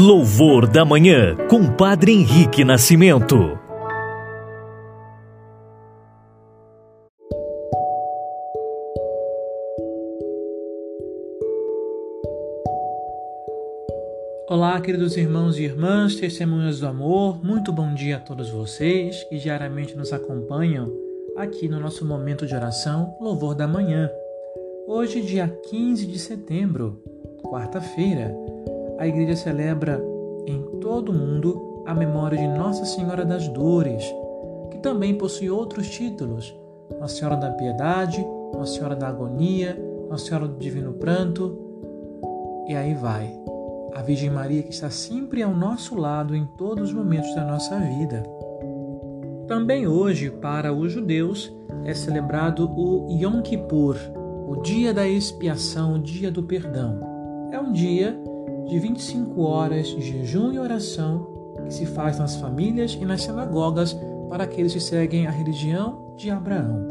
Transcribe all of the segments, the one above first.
Louvor da Manhã, com Padre Henrique Nascimento. Olá, queridos irmãos e irmãs, testemunhas do amor, muito bom dia a todos vocês que diariamente nos acompanham aqui no nosso momento de oração Louvor da Manhã. Hoje, dia 15 de setembro, quarta-feira, a igreja celebra em todo o mundo a memória de Nossa Senhora das Dores, que também possui outros títulos: Nossa Senhora da Piedade, Nossa Senhora da Agonia, Nossa Senhora do Divino Pranto, e aí vai. A Virgem Maria que está sempre ao nosso lado em todos os momentos da nossa vida. Também hoje, para os judeus, é celebrado o Yom Kippur, o dia da expiação, o dia do perdão. É um dia de 25 horas de jejum e oração que se faz nas famílias e nas sinagogas para aqueles que seguem a religião de Abraão.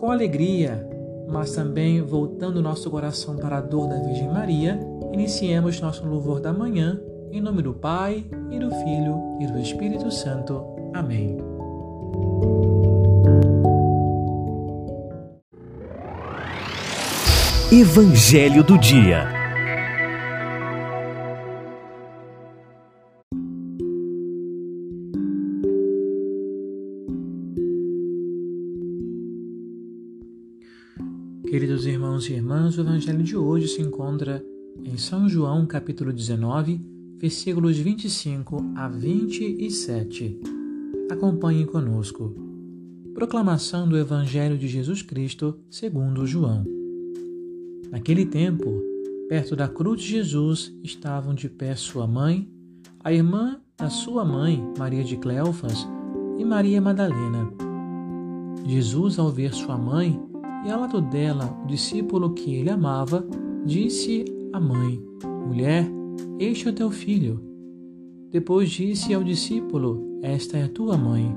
Com alegria, mas também voltando nosso coração para a dor da Virgem Maria, iniciemos nosso louvor da manhã, em nome do Pai, e do Filho e do Espírito Santo. Amém. Evangelho do Dia Queridos irmãos e irmãs, o evangelho de hoje se encontra em São João, capítulo 19, versículos 25 a 27. Acompanhem conosco. Proclamação do Evangelho de Jesus Cristo, segundo João. Naquele tempo, perto da cruz de Jesus, estavam de pé sua mãe, a irmã da sua mãe, Maria de Cleofas, e Maria Madalena. Jesus, ao ver sua mãe, e ao lado dela, o discípulo que ele amava, disse à mãe: Mulher, este é o teu filho. Depois disse ao discípulo: Esta é a tua mãe.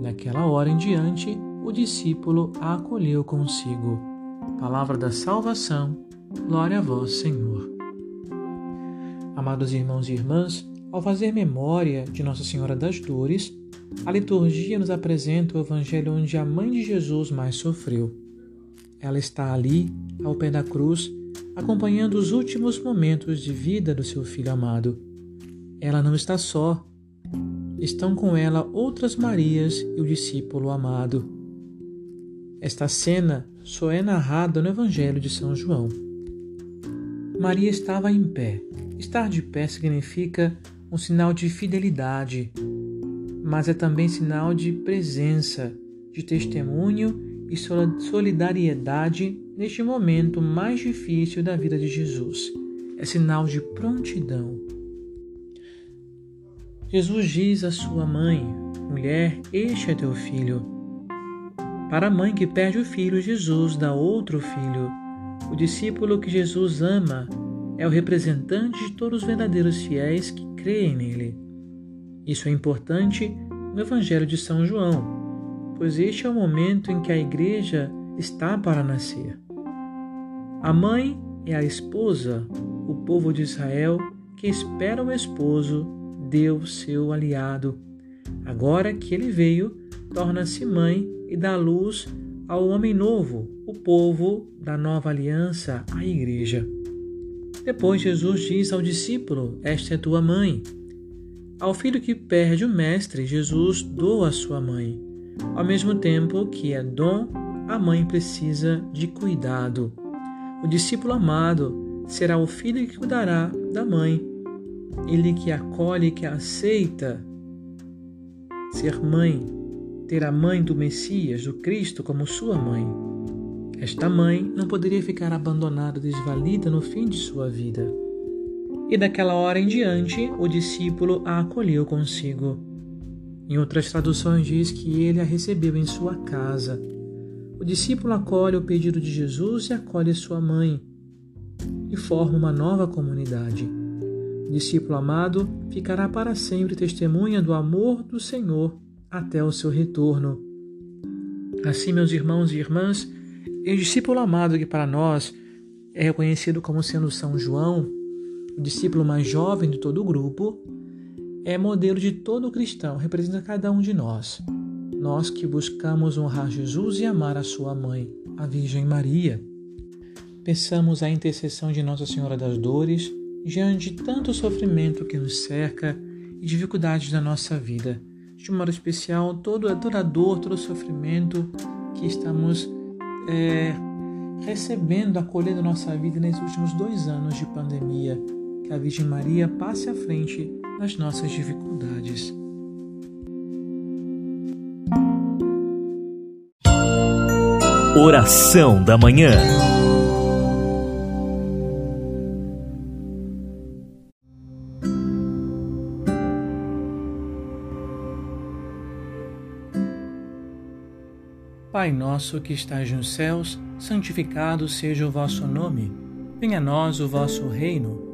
Naquela hora em diante, o discípulo a acolheu consigo. Palavra da salvação, glória a vós, Senhor. Amados irmãos e irmãs, ao fazer memória de Nossa Senhora das Dores, a liturgia nos apresenta o evangelho onde a mãe de Jesus mais sofreu. Ela está ali, ao pé da cruz, acompanhando os últimos momentos de vida do seu filho amado. Ela não está só. Estão com ela outras Marias e o discípulo amado. Esta cena só é narrada no Evangelho de São João. Maria estava em pé. Estar de pé significa um sinal de fidelidade, mas é também sinal de presença, de testemunho e solidariedade neste momento mais difícil da vida de Jesus. É sinal de prontidão. Jesus diz à sua mãe: Mulher, este é teu filho. Para a mãe que perde o filho, Jesus dá outro filho. O discípulo que Jesus ama é o representante de todos os verdadeiros fiéis que creem nele. Isso é importante no Evangelho de São João, pois este é o momento em que a igreja está para nascer. A mãe é a esposa, o povo de Israel que espera o esposo, Deus seu aliado. Agora que ele veio, torna-se mãe e dá luz ao homem novo, o povo da nova aliança, a igreja. Depois Jesus diz ao discípulo: Esta é tua mãe. Ao filho que perde o mestre, Jesus doa a sua mãe. Ao mesmo tempo que é dom, a mãe precisa de cuidado. O discípulo amado será o filho que cuidará da mãe. Ele que acolhe, que aceita ser mãe, ter a mãe do Messias, do Cristo, como sua mãe. Esta mãe não poderia ficar abandonada, desvalida no fim de sua vida. E daquela hora em diante, o discípulo a acolheu consigo. Em outras traduções diz que ele a recebeu em sua casa. O discípulo acolhe o pedido de Jesus e acolhe sua mãe e forma uma nova comunidade. O discípulo amado ficará para sempre testemunha do amor do Senhor até o seu retorno. Assim, meus irmãos e irmãs, o discípulo amado que para nós é reconhecido como sendo São João, o discípulo mais jovem de todo o grupo, é modelo de todo cristão, representa cada um de nós. Nós que buscamos honrar Jesus e amar a sua mãe, a Virgem Maria. Peçamos a intercessão de Nossa Senhora das Dores diante de tanto sofrimento que nos cerca e dificuldades da nossa vida. De modo especial, toda, toda a dor, todo o sofrimento que estamos é, recebendo, acolhendo nossa vida nesses últimos dois anos de pandemia. Que a Virgem Maria passe à frente das nossas dificuldades. Oração da Manhã. Pai nosso que estás nos céus, santificado seja o vosso nome. Venha a nós o vosso reino.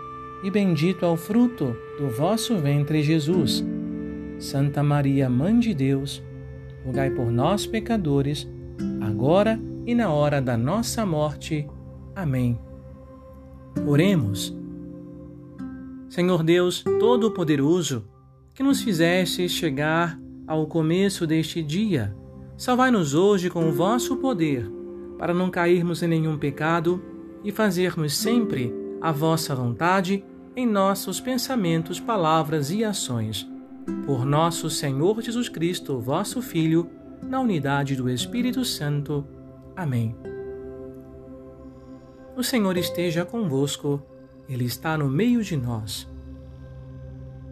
e bendito é o fruto do vosso ventre, Jesus. Santa Maria, Mãe de Deus, rogai por nós, pecadores, agora e na hora da nossa morte. Amém. Oremos. Senhor Deus Todo-Poderoso, que nos fizeste chegar ao começo deste dia, Salvai-nos hoje com o vosso poder, para não cairmos em nenhum pecado e fazermos sempre a vossa vontade em nossos pensamentos, palavras e ações. Por nosso Senhor Jesus Cristo, vosso Filho, na unidade do Espírito Santo. Amém. O Senhor esteja convosco, Ele está no meio de nós.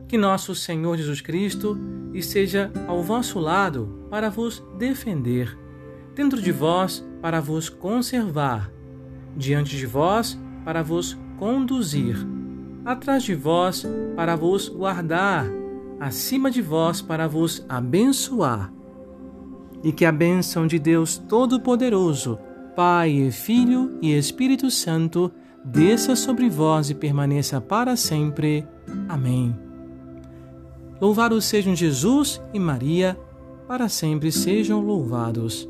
Que nosso Senhor Jesus Cristo esteja ao vosso lado para vos defender, dentro de vós para vos conservar, diante de vós para vos conduzir, atrás de vós para vos guardar, acima de vós para vos abençoar. E que a bênção de Deus Todo-Poderoso, Pai, Filho e Espírito Santo, desça sobre vós e permaneça para sempre. Amém. Louvados sejam Jesus e Maria, para sempre sejam louvados.